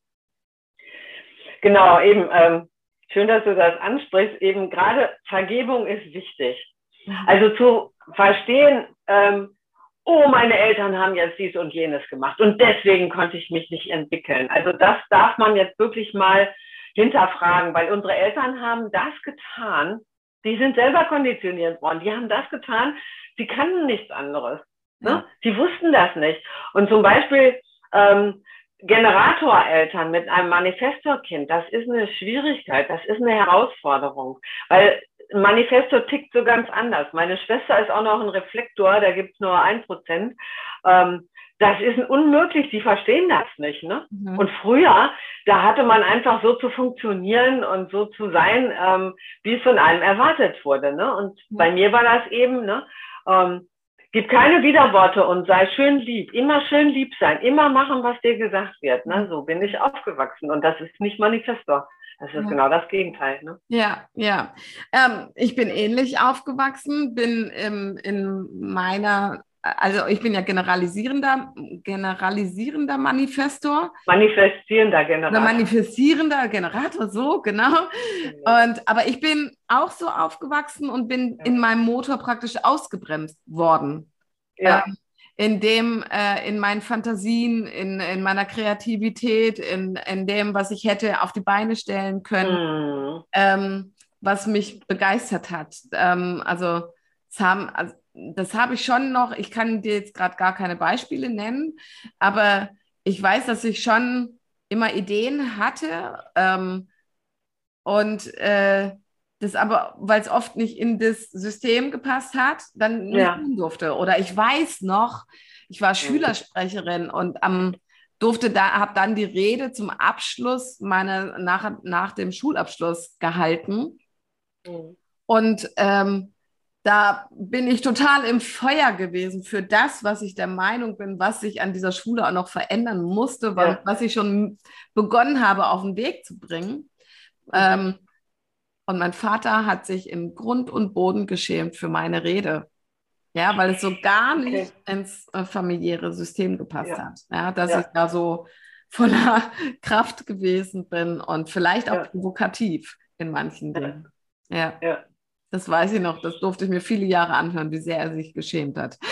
Genau, eben. Ähm, Schön, dass du das ansprichst. Eben gerade Vergebung ist wichtig. Also zu verstehen, ähm, oh, meine Eltern haben jetzt dies und jenes gemacht und deswegen konnte ich mich nicht entwickeln. Also das darf man jetzt wirklich mal hinterfragen, weil unsere Eltern haben das getan. Die sind selber konditioniert worden. Die haben das getan. Sie kannten nichts anderes. Ne? Sie wussten das nicht. Und zum Beispiel ähm, Generatoreltern mit einem Manifestorkind, das ist eine Schwierigkeit, das ist eine Herausforderung, weil ein Manifestor tickt so ganz anders. Meine Schwester ist auch noch ein Reflektor, da gibt's nur ein Prozent. Ähm, das ist unmöglich, die verstehen das nicht. Ne? Mhm. Und früher, da hatte man einfach so zu funktionieren und so zu sein, ähm, wie es von einem erwartet wurde. Ne? Und mhm. bei mir war das eben, ne? Ähm, Gib keine Widerworte und sei schön lieb. Immer schön lieb sein. Immer machen, was dir gesagt wird. Ne? So bin ich aufgewachsen. Und das ist nicht Manifestor. Das ist ja. genau das Gegenteil. Ne? Ja, ja. Ähm, ich bin ähnlich aufgewachsen, bin ähm, in meiner also ich bin ja generalisierender, generalisierender Manifestor. Manifestierender Generator. manifestierender Generator, so, genau. Und, aber ich bin auch so aufgewachsen und bin ja. in meinem Motor praktisch ausgebremst worden. Ja. Ähm, in dem, äh, in meinen Fantasien, in, in meiner Kreativität, in, in dem, was ich hätte auf die Beine stellen können, mhm. ähm, was mich begeistert hat. Ähm, also, das haben, also, das habe ich schon noch, ich kann dir jetzt gerade gar keine Beispiele nennen, aber ich weiß, dass ich schon immer Ideen hatte ähm, und äh, das aber, weil es oft nicht in das System gepasst hat, dann nicht tun durfte. Oder ich weiß noch, ich war Schülersprecherin und am durfte da, habe dann die Rede zum Abschluss meiner, nach, nach dem Schulabschluss gehalten. Mhm. Und ähm, da bin ich total im Feuer gewesen für das, was ich der Meinung bin, was sich an dieser Schule auch noch verändern musste, ja. was ich schon begonnen habe, auf den Weg zu bringen. Mhm. Ähm, und mein Vater hat sich im Grund und Boden geschämt für meine Rede. Ja, weil es so gar nicht okay. ins äh, familiäre System gepasst ja. hat. Ja, dass ja. ich da so voller (laughs) Kraft gewesen bin und vielleicht auch ja. provokativ in manchen Dingen. Ja. Das weiß ich noch, das durfte ich mir viele Jahre anhören, wie sehr er sich geschämt hat. (laughs)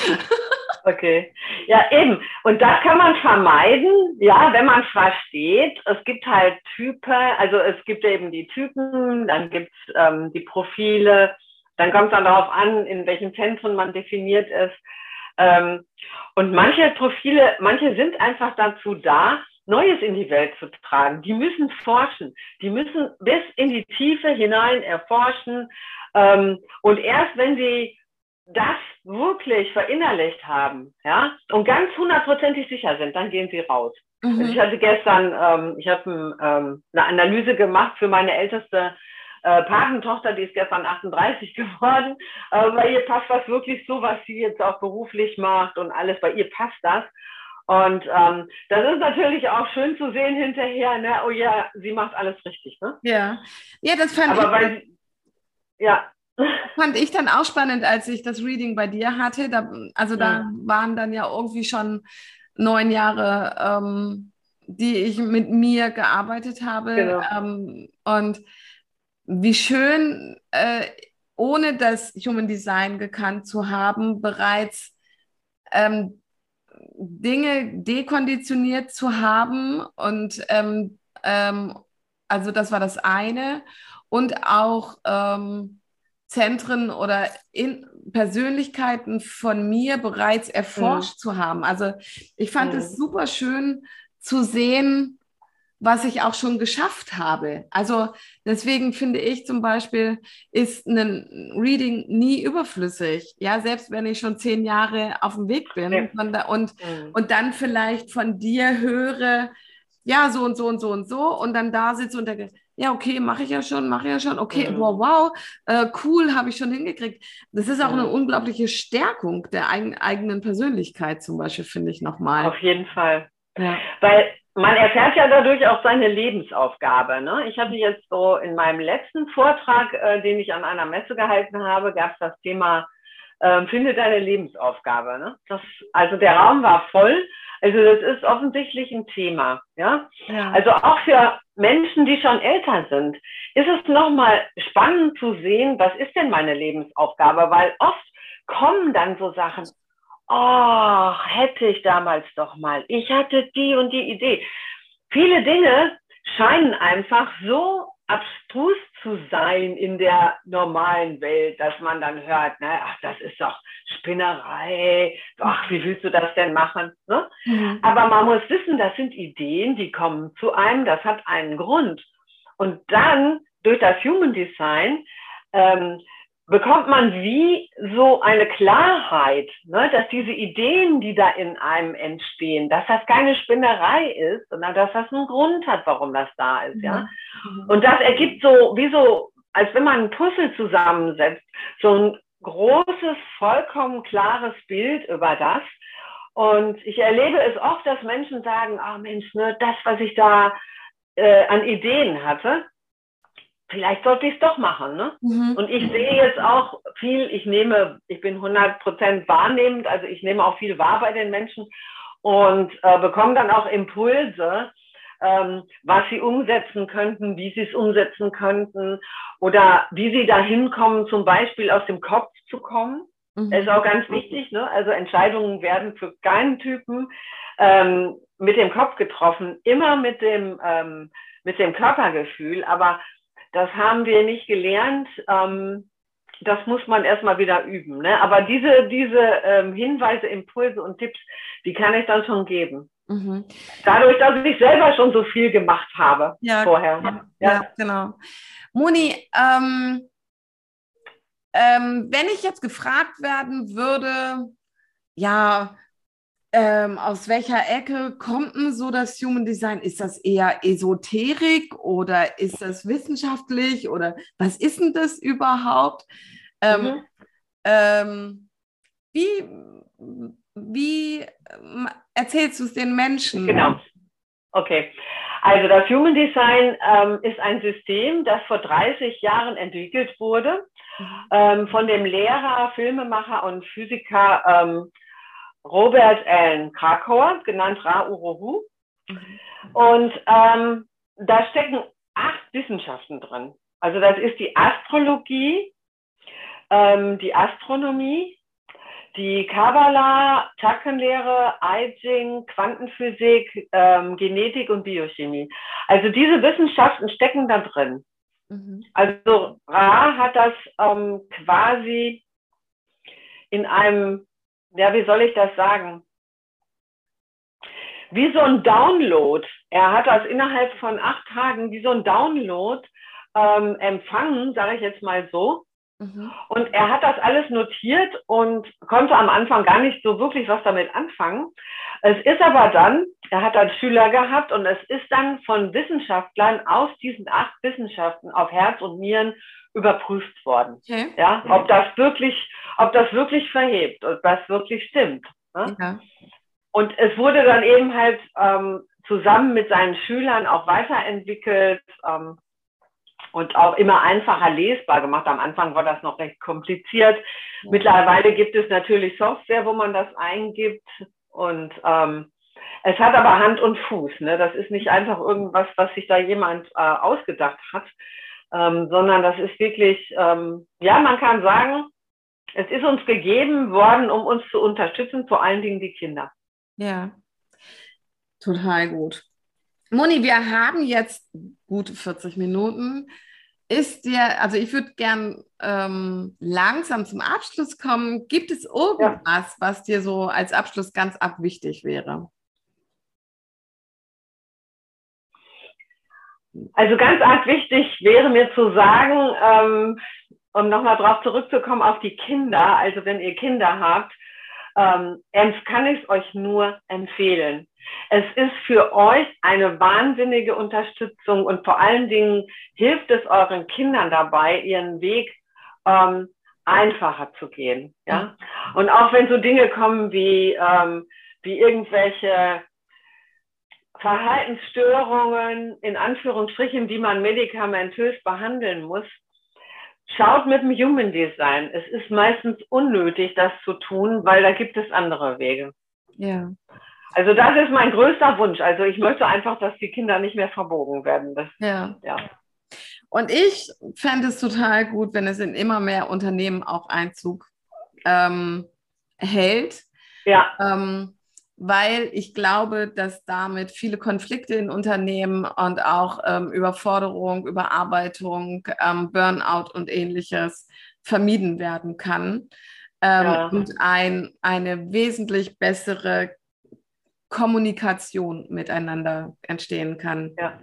Okay. Ja, eben. Und das kann man vermeiden, ja, wenn man versteht. Es gibt halt Typen, also es gibt eben die Typen, dann gibt es ähm, die Profile, dann kommt es dann darauf an, in welchem Zentrum man definiert ist. Ähm, und manche Profile, manche sind einfach dazu da, Neues in die Welt zu tragen. Die müssen forschen. Die müssen bis in die Tiefe hinein erforschen. Ähm, und erst wenn sie das wirklich verinnerlicht haben, ja, und ganz hundertprozentig sicher sind, dann gehen sie raus. Mhm. Also ich hatte gestern, ähm, ich habe ähm, eine Analyse gemacht für meine älteste äh, Patentochter, die ist gestern 38 (laughs) geworden. Äh, bei ihr passt das wirklich so, was sie jetzt auch beruflich macht und alles, bei ihr passt das. Und ähm, das ist natürlich auch schön zu sehen hinterher, ne? oh ja, sie macht alles richtig. Ne? Ja, ja das fand Aber ich. Weil, ja, Fand ich dann auch spannend, als ich das Reading bei dir hatte. Da, also da ja. waren dann ja irgendwie schon neun Jahre, ähm, die ich mit mir gearbeitet habe. Genau. Ähm, und wie schön, äh, ohne das Human Design gekannt zu haben, bereits ähm, Dinge dekonditioniert zu haben. Und ähm, ähm, also das war das eine. Und auch ähm, Zentren oder in Persönlichkeiten von mir bereits erforscht mhm. zu haben. Also ich fand mhm. es super schön zu sehen, was ich auch schon geschafft habe. Also deswegen finde ich zum Beispiel, ist ein Reading nie überflüssig. Ja, selbst wenn ich schon zehn Jahre auf dem Weg bin ja. und, und, mhm. und dann vielleicht von dir höre, ja, so und so und so und so und dann da sitze und denke, ja, okay, mache ich ja schon, mache ich ja schon, okay, mhm. wow, wow, äh, cool, habe ich schon hingekriegt. Das ist auch mhm. eine unglaubliche Stärkung der eigen, eigenen Persönlichkeit zum Beispiel, finde ich nochmal. Auf jeden Fall. Ja. Weil man erfährt ja dadurch auch seine Lebensaufgabe. Ne? Ich hatte jetzt so in meinem letzten Vortrag, äh, den ich an einer Messe gehalten habe, gab es das Thema äh, Finde deine Lebensaufgabe. Ne? Das, also der Raum war voll also das ist offensichtlich ein Thema, ja? ja. Also auch für Menschen, die schon älter sind, ist es nochmal spannend zu sehen, was ist denn meine Lebensaufgabe? Weil oft kommen dann so Sachen, oh, hätte ich damals doch mal, ich hatte die und die Idee. Viele Dinge scheinen einfach so abstrus zu sein in der normalen Welt, dass man dann hört, ne, ach, das ist doch Spinnerei, ach, wie willst du das denn machen? Ne? Mhm. Aber man muss wissen, das sind Ideen, die kommen zu einem, das hat einen Grund. Und dann durch das Human Design ähm, bekommt man wie so eine Klarheit, ne, dass diese Ideen, die da in einem entstehen, dass das keine Spinnerei ist, sondern dass das einen Grund hat, warum das da ist, ja. Mhm. Und das ergibt so, wie so, als wenn man ein Puzzle zusammensetzt, so ein großes, vollkommen klares Bild über das. Und ich erlebe es oft, dass Menschen sagen, ah oh Mensch, ne, das, was ich da äh, an Ideen hatte, vielleicht sollte ich es doch machen. Ne? Mhm. Und ich sehe jetzt auch viel, ich nehme, ich bin 100 Prozent wahrnehmend, also ich nehme auch viel wahr bei den Menschen und äh, bekomme dann auch Impulse, ähm, was sie umsetzen könnten, wie sie es umsetzen könnten oder wie sie dahin kommen, zum Beispiel aus dem Kopf zu kommen. Mhm. Das ist auch ganz wichtig. Ne? Also Entscheidungen werden für keinen Typen ähm, mit dem Kopf getroffen, immer mit dem, ähm, mit dem Körpergefühl. Aber das haben wir nicht gelernt. Ähm, das muss man erstmal wieder üben. Ne? Aber diese, diese ähm, Hinweise, Impulse und Tipps, die kann ich dann schon geben. Mhm. Dadurch, dass ich selber schon so viel gemacht habe ja, vorher. Ja, ja genau. Moni, ähm, ähm, wenn ich jetzt gefragt werden würde, ja, ähm, aus welcher Ecke kommt denn so das Human Design? Ist das eher Esoterik oder ist das wissenschaftlich oder was ist denn das überhaupt? Ähm, mhm. ähm, wie, wie ähm, erzählst du es den Menschen? Genau. Okay. Also das Human Design ähm, ist ein System, das vor 30 Jahren entwickelt wurde mhm. ähm, von dem Lehrer, Filmemacher und Physiker Robert Allen Krakauer, genannt Ra Uruhu. Mhm. Und ähm, da stecken acht Wissenschaften drin. Also das ist die Astrologie, ähm, die Astronomie, die Kabbalah, Chakrenlehre, I Ching, Quantenphysik, ähm, Genetik und Biochemie. Also diese Wissenschaften stecken da drin. Mhm. Also Ra hat das ähm, quasi in einem, ja, wie soll ich das sagen? Wie so ein Download. Er hat das innerhalb von acht Tagen wie so ein Download ähm, empfangen, sage ich jetzt mal so. Mhm. Und er hat das alles notiert und konnte am Anfang gar nicht so wirklich was damit anfangen. Es ist aber dann, er hat dann Schüler gehabt und es ist dann von Wissenschaftlern aus diesen acht Wissenschaften auf Herz und Nieren überprüft worden. Okay. Ja, ob das wirklich, ob das wirklich verhebt, ob das wirklich stimmt. Ne? Ja. Und es wurde dann eben halt ähm, zusammen mit seinen Schülern auch weiterentwickelt. Ähm, und auch immer einfacher lesbar gemacht. Am Anfang war das noch recht kompliziert. Mittlerweile gibt es natürlich Software, wo man das eingibt und ähm, es hat aber Hand und Fuß. Ne? Das ist nicht einfach irgendwas, was sich da jemand äh, ausgedacht hat, ähm, sondern das ist wirklich, ähm, ja, man kann sagen, es ist uns gegeben worden, um uns zu unterstützen, vor allen Dingen die Kinder. Ja, total gut. Moni, wir haben jetzt gute 40 Minuten. Ist dir, also ich würde gern ähm, langsam zum Abschluss kommen. Gibt es irgendwas, ja. was dir so als Abschluss ganz ab wichtig wäre? Also ganz arg wichtig wäre mir zu sagen, ähm, um nochmal drauf zurückzukommen auf die Kinder, also wenn ihr Kinder habt, ähm, kann ich es euch nur empfehlen. Es ist für euch eine wahnsinnige Unterstützung und vor allen Dingen hilft es euren Kindern dabei, ihren Weg ähm, einfacher zu gehen. Ja? Und auch wenn so Dinge kommen wie, ähm, wie irgendwelche Verhaltensstörungen in Anführungsstrichen, die man medikamentös behandeln muss, schaut mit dem Human Design. Es ist meistens unnötig, das zu tun, weil da gibt es andere Wege. Ja. Also das ist mein größter Wunsch. Also ich möchte einfach, dass die Kinder nicht mehr verbogen werden. Das, ja. ja. Und ich fände es total gut, wenn es in immer mehr Unternehmen auch Einzug ähm, hält. Ja. Ähm, weil ich glaube, dass damit viele Konflikte in Unternehmen und auch ähm, Überforderung, Überarbeitung, ähm, Burnout und ähnliches vermieden werden kann ähm, ja. und ein, eine wesentlich bessere Kommunikation miteinander entstehen kann. Ja.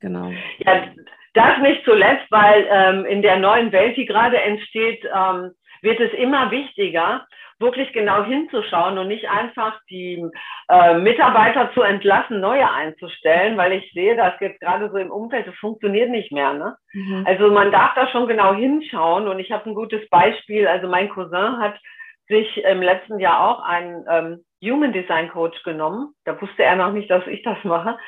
Genau. Ja, das nicht zuletzt, weil ähm, in der neuen Welt, die gerade entsteht, ähm, wird es immer wichtiger, wirklich genau hinzuschauen und nicht einfach die äh, Mitarbeiter zu entlassen, neue einzustellen, weil ich sehe, das jetzt gerade so im Umfeld, das funktioniert nicht mehr. Ne? Mhm. Also man darf da schon genau hinschauen und ich habe ein gutes Beispiel. Also mein Cousin hat sich im letzten Jahr auch einen ähm, Human Design Coach genommen. Da wusste er noch nicht, dass ich das mache.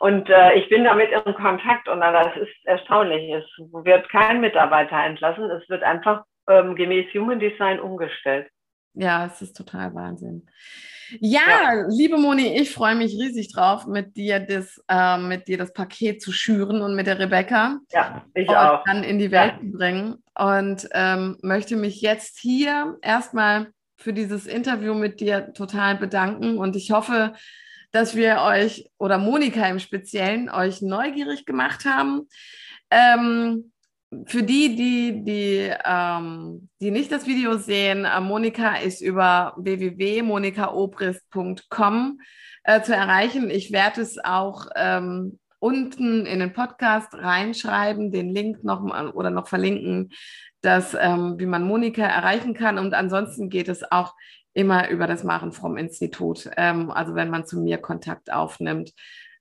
Und äh, ich bin damit in Kontakt und das ist erstaunlich. Es wird kein Mitarbeiter entlassen. Es wird einfach ähm, gemäß Human Design umgestellt. Ja, es ist total Wahnsinn. Ja, ja, liebe Moni, ich freue mich riesig drauf, mit dir das, äh, mit dir das Paket zu schüren und mit der Rebecca. Ja, ich auch. Dann in die Welt ja. zu bringen. Und ähm, möchte mich jetzt hier erstmal für dieses Interview mit dir total bedanken. Und ich hoffe, dass wir euch oder Monika im Speziellen euch neugierig gemacht haben. Ähm, für die, die, die, ähm, die nicht das Video sehen, äh, Monika ist über www.monikaobrist.com äh, zu erreichen. Ich werde es auch ähm, unten in den Podcast reinschreiben, den Link noch mal, oder noch verlinken, dass, ähm, wie man Monika erreichen kann. Und ansonsten geht es auch immer über das Machen vom Institut. Ähm, also wenn man zu mir Kontakt aufnimmt,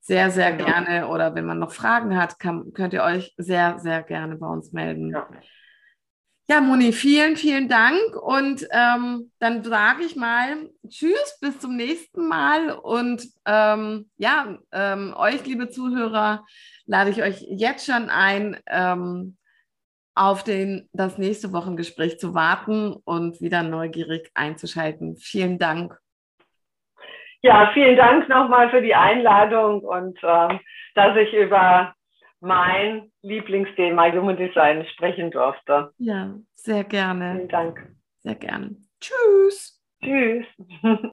sehr, sehr genau. gerne. Oder wenn man noch Fragen hat, kann, könnt ihr euch sehr, sehr gerne bei uns melden. Ja. Ja, Moni, vielen, vielen Dank. Und ähm, dann sage ich mal Tschüss, bis zum nächsten Mal. Und ähm, ja, ähm, euch, liebe Zuhörer, lade ich euch jetzt schon ein, ähm, auf den, das nächste Wochengespräch zu warten und wieder neugierig einzuschalten. Vielen Dank. Ja, vielen Dank nochmal für die Einladung und äh, dass ich über mein Lieblingsthema Human Design sprechen durfte. Ja, sehr gerne. Vielen Dank. Sehr gerne. Tschüss. Tschüss. (laughs)